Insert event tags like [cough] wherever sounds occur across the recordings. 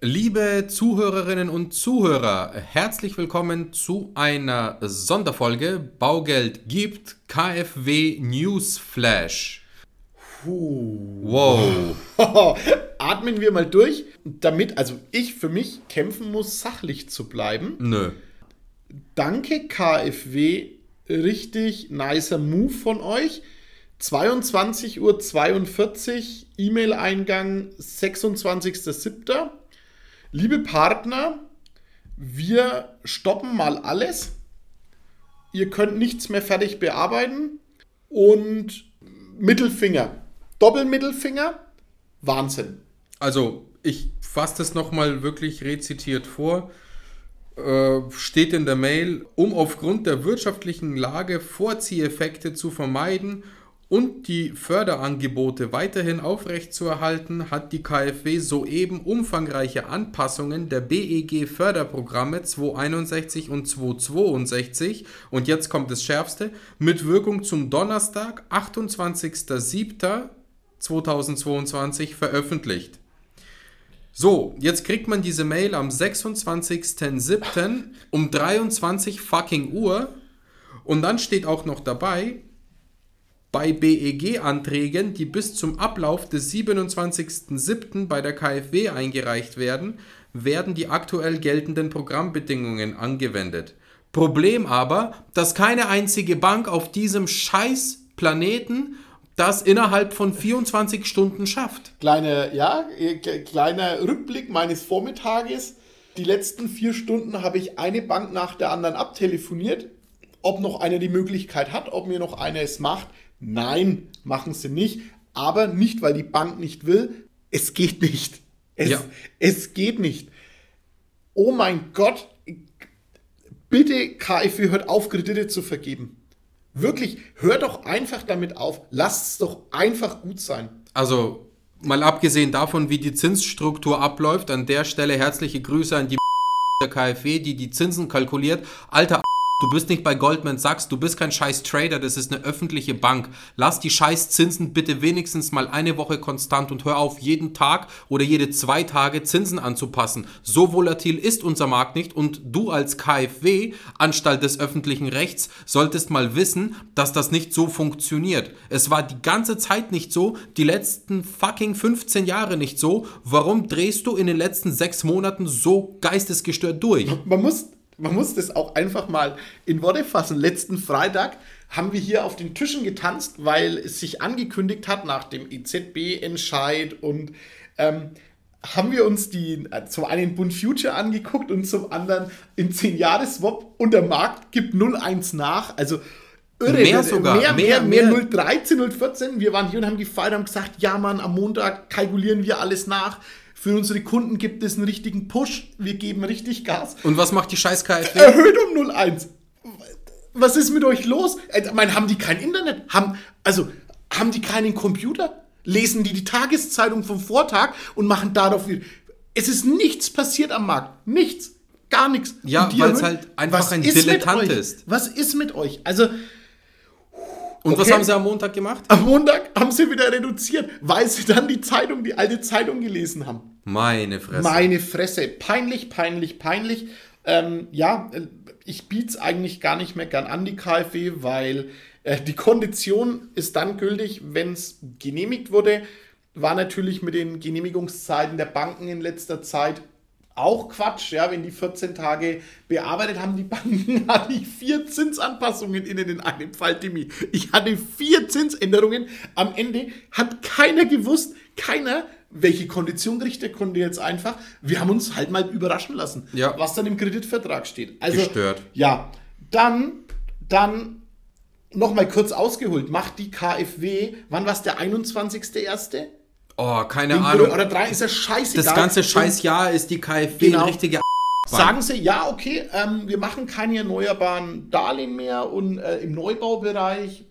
Liebe Zuhörerinnen und Zuhörer, herzlich willkommen zu einer Sonderfolge Baugeld gibt KfW News Flash. Puh. Wow. [laughs] Atmen wir mal durch, damit, also ich für mich kämpfen muss, sachlich zu bleiben. Nö. Danke KfW, richtig nicer Move von euch. 22.42 Uhr, E-Mail-Eingang 26.07. Liebe Partner, wir stoppen mal alles. Ihr könnt nichts mehr fertig bearbeiten. Und Mittelfinger, Doppelmittelfinger, Wahnsinn. Also, ich fasse das nochmal wirklich rezitiert vor. Äh, steht in der Mail, um aufgrund der wirtschaftlichen Lage Vorzieheffekte zu vermeiden und die Förderangebote weiterhin aufrechtzuerhalten, hat die KfW soeben umfangreiche Anpassungen der BEG-Förderprogramme 261 und 262 und jetzt kommt das Schärfste mit Wirkung zum Donnerstag, 28.07.2022 veröffentlicht. So, jetzt kriegt man diese Mail am 26.07. um 23 fucking Uhr und dann steht auch noch dabei, bei BEG-Anträgen, die bis zum Ablauf des 27.07. bei der KfW eingereicht werden, werden die aktuell geltenden Programmbedingungen angewendet. Problem aber, dass keine einzige Bank auf diesem scheiß Planeten das innerhalb von 24 Stunden schafft. Kleine, ja, kleiner Rückblick meines Vormittages. Die letzten vier Stunden habe ich eine Bank nach der anderen abtelefoniert, ob noch einer die Möglichkeit hat, ob mir noch einer es macht. Nein, machen sie nicht. Aber nicht, weil die Bank nicht will. Es geht nicht. Es, ja. es geht nicht. Oh mein Gott. Bitte, KfW, hört auf, Kredite zu vergeben. Wirklich, hört doch einfach damit auf. Lasst es doch einfach gut sein. Also, mal abgesehen davon, wie die Zinsstruktur abläuft, an der Stelle herzliche Grüße an die [laughs] der KfW, die die Zinsen kalkuliert. Alter Du bist nicht bei Goldman Sachs, du bist kein scheiß Trader, das ist eine öffentliche Bank. Lass die scheiß Zinsen bitte wenigstens mal eine Woche konstant und hör auf, jeden Tag oder jede zwei Tage Zinsen anzupassen. So volatil ist unser Markt nicht und du als KfW, Anstalt des öffentlichen Rechts, solltest mal wissen, dass das nicht so funktioniert. Es war die ganze Zeit nicht so, die letzten fucking 15 Jahre nicht so. Warum drehst du in den letzten sechs Monaten so geistesgestört durch? Man muss man muss das auch einfach mal in Worte fassen. Letzten Freitag haben wir hier auf den Tischen getanzt, weil es sich angekündigt hat nach dem EZB-Entscheid und ähm, haben wir uns die äh, zum einen Bund Future angeguckt und zum anderen in 10 Jahres Swap und der Markt gibt 0,1 nach. Also irre. Mehr sogar. Mehr, mehr, mehr, mehr 0,13, 0,14. Wir waren hier und haben gefeiert, haben gesagt, ja Mann, am Montag kalkulieren wir alles nach. Für unsere Kunden gibt es einen richtigen Push. Wir geben richtig Gas. Und was macht die scheiß KfW? Erhöht um 0,1. Was ist mit euch los? Ich äh, meine, haben die kein Internet? Haben, also, haben die keinen Computer? Lesen die die Tageszeitung vom Vortag und machen darauf... Es ist nichts passiert am Markt. Nichts. Gar nichts. Ja, weil es halt einfach ein Dilettant ist. Was ist mit euch? Also, und okay. was haben sie am Montag gemacht? Am Montag haben sie wieder reduziert, weil sie dann die Zeitung, die alte Zeitung gelesen haben. Meine Fresse. Meine Fresse. Peinlich, peinlich, peinlich. Ähm, ja, ich biete es eigentlich gar nicht mehr gern an, die KfW, weil äh, die Kondition ist dann gültig, wenn es genehmigt wurde. War natürlich mit den Genehmigungszeiten der Banken in letzter Zeit auch Quatsch, ja, wenn die 14 Tage bearbeitet haben, die Banken [laughs] hatte ich vier Zinsanpassungen innen in einem Fall, Timmy. Ich hatte vier Zinsänderungen. Am Ende hat keiner gewusst, keiner, welche Kondition kriegt der Kunde jetzt einfach. Wir haben uns halt mal überraschen lassen, ja. was dann im Kreditvertrag steht. Also, Gestört. Ja, dann, dann nochmal kurz ausgeholt. Macht die KfW, wann war es der 21.01.? Oh, keine Den Ahnung. Oder drei ist ja scheißegal. Das ganze Scheißjahr ist die KfW genau. eine richtige Sagen Sie, ja, okay, ähm, wir machen keine erneuerbaren Darlehen mehr und äh, im Neubaubereich,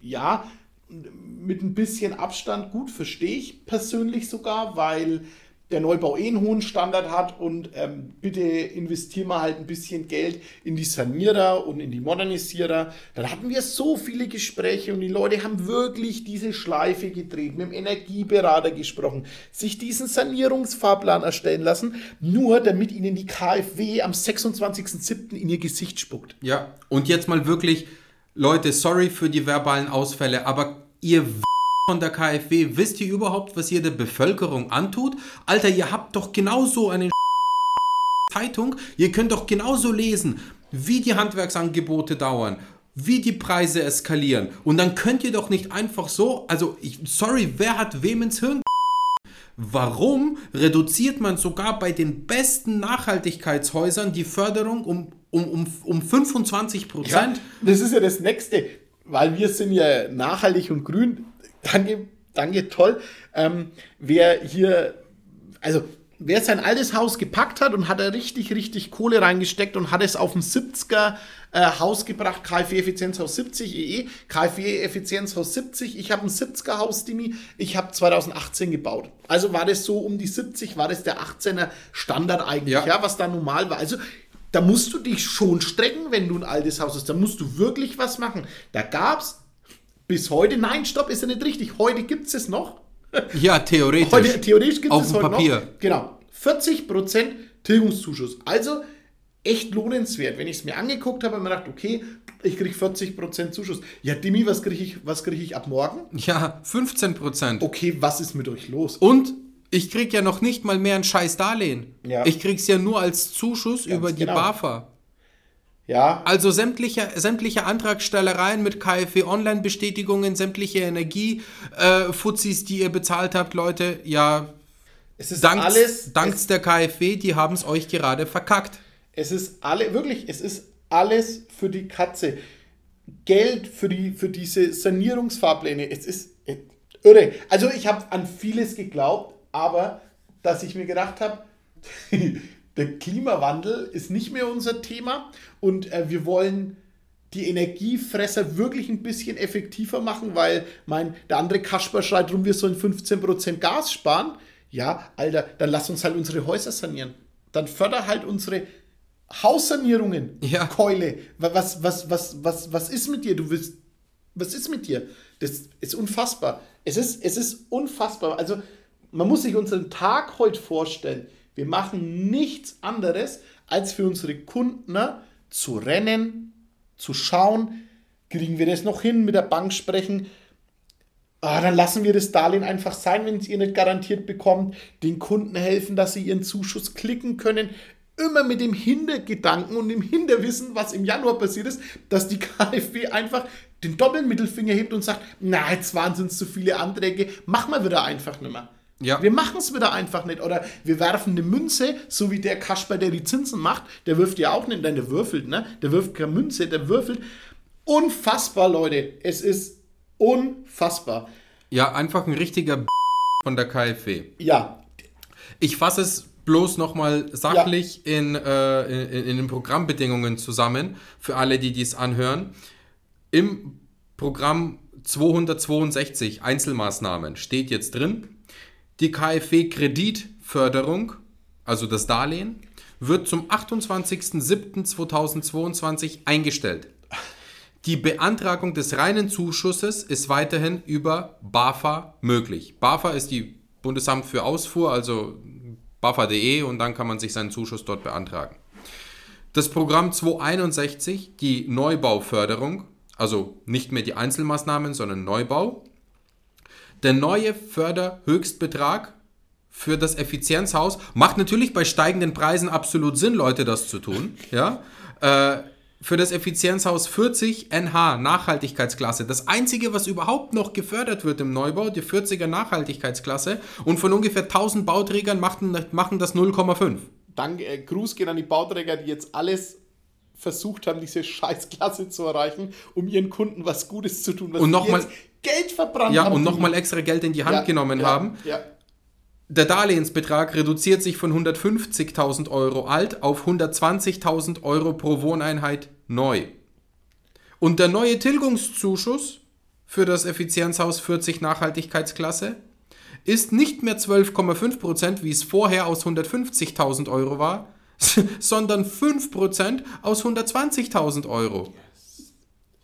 ja, mit ein bisschen Abstand gut, verstehe ich persönlich sogar, weil der Neubau eh einen hohen Standard hat und ähm, bitte investieren wir halt ein bisschen Geld in die Sanierer und in die Modernisierer. Dann hatten wir so viele Gespräche und die Leute haben wirklich diese Schleife gedreht, mit dem Energieberater gesprochen, sich diesen Sanierungsfahrplan erstellen lassen, nur damit ihnen die KfW am 26.07. in ihr Gesicht spuckt. Ja, und jetzt mal wirklich, Leute, sorry für die verbalen Ausfälle, aber ihr von der KfW, wisst ihr überhaupt, was ihr der Bevölkerung antut? Alter, ihr habt doch genauso eine [laughs] Zeitung, ihr könnt doch genauso lesen, wie die Handwerksangebote dauern, wie die Preise eskalieren. Und dann könnt ihr doch nicht einfach so, also ich, sorry, wer hat wem ins Hirn [laughs] Warum reduziert man sogar bei den besten Nachhaltigkeitshäusern die Förderung um, um, um, um 25 Prozent? Ja, das ist ja das Nächste, weil wir sind ja nachhaltig und grün danke, danke, toll. Ähm, wer hier, also wer sein altes Haus gepackt hat und hat da richtig, richtig Kohle reingesteckt und hat es auf dem 70er äh, Haus gebracht, KfW Effizienzhaus 70 EE, KfW Effizienzhaus 70, ich habe ein 70er Haus, Dimi, ich habe 2018 gebaut. Also war das so um die 70, war das der 18er Standard eigentlich, ja, ja was da normal war. Also da musst du dich schon strecken, wenn du ein altes Haus hast. Da musst du wirklich was machen. Da gab es bis heute, nein, stopp, ist ja nicht richtig. Heute gibt es es noch. Ja, theoretisch. Heute, theoretisch gibt es es heute Papier. noch. Genau. 40% Tilgungszuschuss. Also echt lohnenswert. Wenn ich es mir angeguckt habe, habe ich mir gedacht, okay, ich kriege 40% Zuschuss. Ja, Dimi, was kriege ich, krieg ich ab morgen? Ja, 15%. Okay, was ist mit euch los? Und ich kriege ja noch nicht mal mehr ein scheiß Darlehen. Ja. Ich krieg's ja nur als Zuschuss Ganz über die genau. BAFA. Ja. Also sämtliche, sämtliche Antragstellereien mit KfW-Online-Bestätigungen, sämtliche Energie-Fuzis, äh, die ihr bezahlt habt, Leute, ja, es ist danks, alles. Danks der KfW, die haben es euch gerade verkackt. Es ist alle, wirklich, es ist alles für die Katze. Geld für, die, für diese Sanierungsfahrpläne, es ist äh, irre. Also ich habe an vieles geglaubt, aber dass ich mir gedacht habe, [laughs] der Klimawandel ist nicht mehr unser Thema und äh, wir wollen die Energiefresser wirklich ein bisschen effektiver machen, weil mein, der andere Kasper schreit rum, wir sollen 15% Gas sparen. Ja, Alter, dann lass uns halt unsere Häuser sanieren. Dann förder halt unsere Haussanierungen. Ja. Keule. Was, was, was, was, was ist mit dir? Du willst. Was ist mit dir? Das ist unfassbar. Es ist, es ist unfassbar. Also, man muss sich unseren Tag heute vorstellen. Wir machen nichts anderes, als für unsere Kunden zu rennen, zu schauen, kriegen wir das noch hin, mit der Bank sprechen. Ah, dann lassen wir das Darlehen einfach sein, wenn es ihr nicht garantiert bekommt. Den Kunden helfen, dass sie ihren Zuschuss klicken können. Immer mit dem Hintergedanken und dem Hinterwissen, was im Januar passiert ist, dass die [laughs] KfW einfach den Doppelmittelfinger hebt und sagt, na, jetzt waren es zu viele Anträge, machen wir wieder einfach nicht mehr. Ja. Wir machen es wieder einfach nicht. Oder wir werfen eine Münze, so wie der Kasper, der die Zinsen macht. Der wirft ja auch nicht, nein, der würfelt, ne? Der wirft keine Münze, der würfelt. Unfassbar, Leute. Es ist unfassbar. Ja, einfach ein richtiger B von der KfW. Ja. Ich fasse es bloß nochmal sachlich ja. in, äh, in, in den Programmbedingungen zusammen, für alle, die dies anhören. Im Programm 262 Einzelmaßnahmen steht jetzt drin, die KfW-Kreditförderung, also das Darlehen, wird zum 28.07.2022 eingestellt. Die Beantragung des reinen Zuschusses ist weiterhin über BAFA möglich. BAFA ist die Bundesamt für Ausfuhr, also BAFA.de und dann kann man sich seinen Zuschuss dort beantragen. Das Programm 261, die Neubauförderung, also nicht mehr die Einzelmaßnahmen, sondern Neubau, der neue Förderhöchstbetrag für das Effizienzhaus macht natürlich bei steigenden Preisen absolut Sinn, Leute, das zu tun. Ja? Äh, für das Effizienzhaus 40 NH Nachhaltigkeitsklasse. Das einzige, was überhaupt noch gefördert wird im Neubau, die 40er Nachhaltigkeitsklasse. Und von ungefähr 1000 Bauträgern machen, machen das 0,5. Danke, äh, Gruß geht an die Bauträger, die jetzt alles versucht haben, diese Scheißklasse zu erreichen, um ihren Kunden was Gutes zu tun, was und noch mal, Geld verbrannt ja, haben. Ja, und nochmal extra Geld in die Hand ja, genommen ja, haben. Der Darlehensbetrag reduziert sich von 150.000 Euro alt auf 120.000 Euro pro Wohneinheit neu. Und der neue Tilgungszuschuss für das Effizienzhaus 40 Nachhaltigkeitsklasse ist nicht mehr 12,5%, wie es vorher aus 150.000 Euro war, [laughs] sondern 5% aus 120.000 Euro.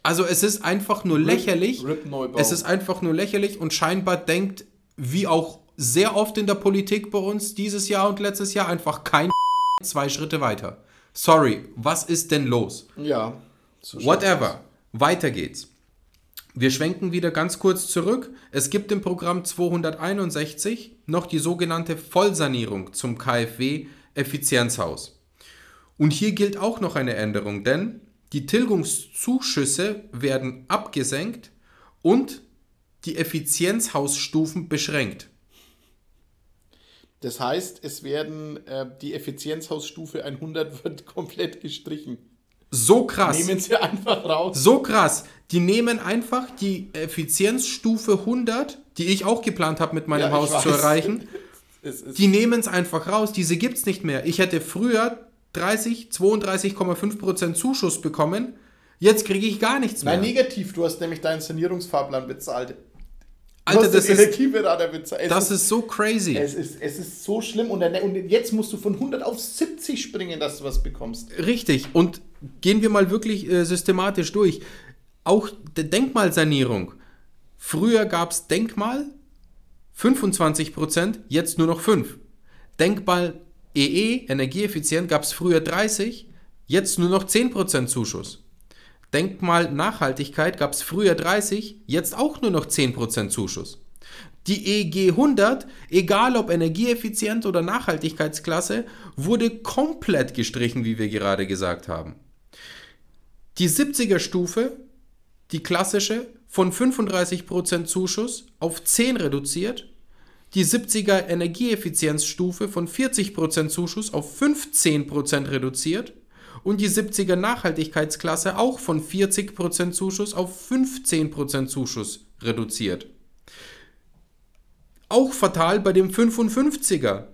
Also es ist einfach nur lächerlich. Rip Neubau. es ist einfach nur lächerlich und scheinbar denkt, wie auch sehr oft in der Politik bei uns dieses Jahr und letztes Jahr, einfach kein [laughs] zwei Schritte weiter. Sorry, was ist denn los? Ja. so. Whatever. Weiter geht's. Wir schwenken wieder ganz kurz zurück. Es gibt im Programm 261 noch die sogenannte Vollsanierung zum KfW Effizienzhaus. Und hier gilt auch noch eine Änderung, denn die Tilgungszuschüsse werden abgesenkt und die Effizienzhausstufen beschränkt. Das heißt, es werden äh, die Effizienzhausstufe 100 [laughs] wird komplett gestrichen. So krass. Nehmen sie einfach raus. So krass. Die nehmen einfach die Effizienzstufe 100, die ich auch geplant habe mit meinem Ja, Haus zu erreichen. [laughs] Die nehmen es einfach raus. Diese gibt es nicht mehr. Ich hätte früher 30, 32,5% Zuschuss bekommen. Jetzt kriege ich gar nichts mehr. Nein, negativ. Du hast nämlich deinen Sanierungsfahrplan bezahlt. Alter, das ist, das ist so crazy. es, ist, es ist so schlimm. Und, dann, und jetzt musst du von 100 auf 70 springen, dass du was bekommst. Richtig. Und gehen wir mal wirklich äh, systematisch durch. Auch Denkmalsanierung. Früher gab es Denkmal 25%, jetzt nur noch 5. Denkmal EE, energieeffizient, gab es früher 30, jetzt nur noch 10% Zuschuss. Denkmal Nachhaltigkeit gab es früher 30, jetzt auch nur noch 10% Zuschuss. Die EG 100, egal ob energieeffizient oder Nachhaltigkeitsklasse, wurde komplett gestrichen, wie wir gerade gesagt haben. Die 70er Stufe, die klassische, von 35% Zuschuss auf 10 reduziert. Die 70er Energieeffizienzstufe von 40% Zuschuss auf 15% reduziert. Und die 70er Nachhaltigkeitsklasse auch von 40% Zuschuss auf 15% Zuschuss reduziert. Auch fatal bei dem 55er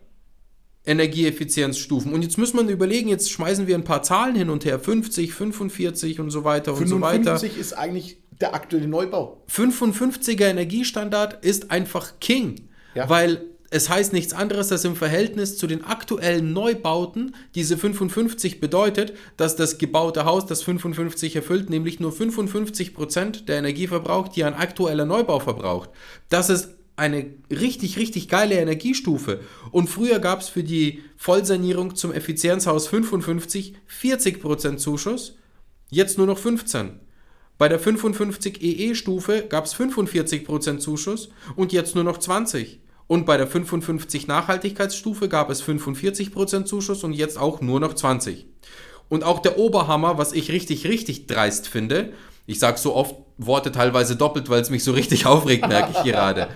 Energieeffizienzstufen. Und jetzt muss man überlegen, jetzt schmeißen wir ein paar Zahlen hin und her. 50, 45 und so weiter und so weiter. 55 ist eigentlich der aktuelle Neubau. 55er Energiestandard ist einfach King, Ja. weil es heißt nichts anderes, dass im Verhältnis zu den aktuellen Neubauten diese 55 bedeutet, dass das gebaute Haus das 55 erfüllt, nämlich nur 55% der Energie verbraucht, die ein aktueller Neubau verbraucht. Das ist eine richtig, richtig geile Energiestufe. Und früher gab es für die Vollsanierung zum Effizienzhaus 55 40% Zuschuss, jetzt nur noch 15. Bei der 55 EE-Stufe gab es 45% Zuschuss und jetzt nur noch 20. Und bei der 55 Nachhaltigkeitsstufe gab es 45% Zuschuss und jetzt auch nur noch 20. Und auch der Oberhammer, was ich richtig, richtig dreist finde, ich sage so oft Worte teilweise doppelt, weil es mich so richtig aufregt, merke ich gerade.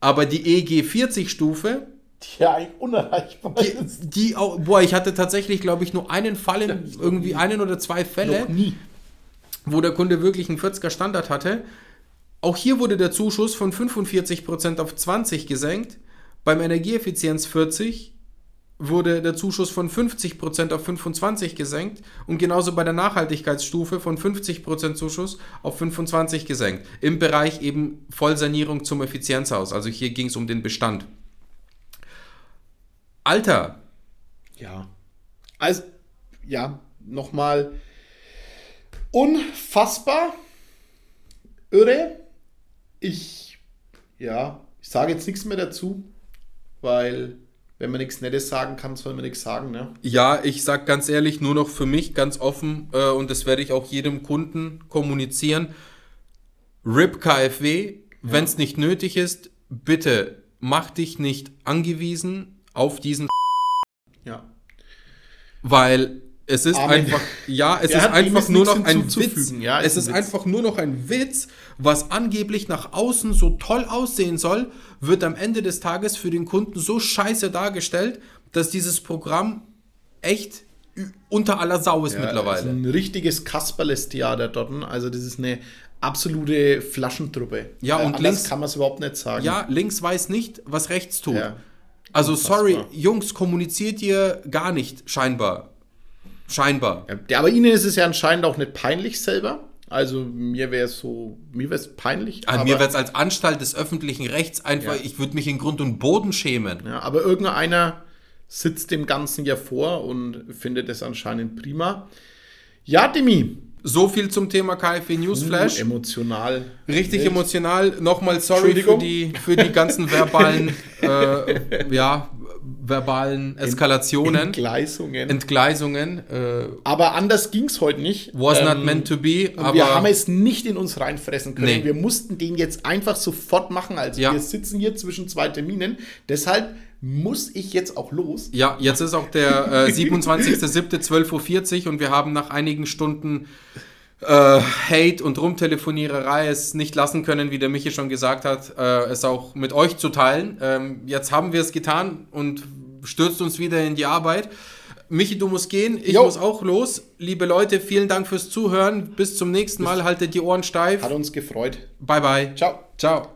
Aber die EG40-Stufe, Die ja eigentlich unerreichbar die, ist. die auch, boah, ich hatte tatsächlich, glaube ich, nur einen Fall in irgendwie einen oder zwei Fälle wo der Kunde wirklich einen 40er Standard hatte. Auch hier wurde der Zuschuss von 45% auf 20 gesenkt. Beim Energieeffizienz 40 wurde der Zuschuss von 50% auf 25 gesenkt und genauso bei der Nachhaltigkeitsstufe von 50% Zuschuss auf 25 gesenkt. Im Bereich eben Vollsanierung zum Effizienzhaus. Also hier ging es um den Bestand. Alter, Ja. Also, ja, nochmal unfassbar irre. Ich, ja, ich sage jetzt nichts mehr dazu, weil wenn man nichts Nettes sagen kann, soll man nichts sagen, ne? Ja, ich sag ganz ehrlich, nur noch für mich ganz offen äh, und das werde ich auch jedem Kunden kommunizieren. RIP KfW, wenn es nicht nötig ist, bitte mach dich nicht angewiesen auf diesen, Ja. weil es ist Amen. einfach, ja, es Der ist einfach nur noch ein. Witz. Ja, es ist ein Witz. einfach nur noch ein Witz, was angeblich nach außen so toll aussehen soll, wird am Ende des Tages für den Kunden so scheiße dargestellt, dass dieses Programm echt unter aller Sau ist Ja, mittlerweile. Das ist ein richtiges Kasperles-Theater dort. Also, das ist eine absolute Flaschentruppe. Ja, und anders links- kann man es überhaupt nicht sagen. Ja, links weiß nicht, was rechts tut. Ja. Also Unfassbar. sorry, Jungs, kommuniziert ihr gar nicht, scheinbar. Scheinbar. Ja, aber Ihnen ist es ja anscheinend auch nicht peinlich selber. Also mir wäre es so, mir wäre es peinlich. An mir wäre es als Anstalt des öffentlichen Rechts einfach, ja. ich würde mich in Grund und Boden schämen. Ja, aber irgendeiner sitzt dem Ganzen ja vor und findet es anscheinend prima. Ja, Demi. So viel zum Thema KfW Newsflash. Uh, emotional. Richtig Welt. emotional. Nochmal sorry für die, für die ganzen verbalen, [laughs] äh, ja, verbalen Eskalationen. Entgleisungen. Entgleisungen. Äh, aber anders ging es heute nicht. Was ähm, not meant to be. Aber wir haben es nicht in uns reinfressen können. Nee. Wir mussten den jetzt einfach sofort machen. Also ja. wir sitzen hier zwischen zwei Terminen. Deshalb muss ich jetzt auch los. Ja, jetzt ist auch der äh, [laughs] 27.07.12.40 Uhr und wir haben nach einigen Stunden äh, Hate und Rumtelefoniererei es nicht lassen können, wie der Michi schon gesagt hat, äh, es auch mit euch zu teilen. Ähm, jetzt haben wir es getan und stürzt uns wieder in die Arbeit. Michi, du musst gehen, ich jo. muss auch los. Liebe Leute, vielen Dank fürs Zuhören. Bis zum nächsten Mal. Haltet die Ohren steif. Hat uns gefreut. Bye, bye. Ciao. Ciao.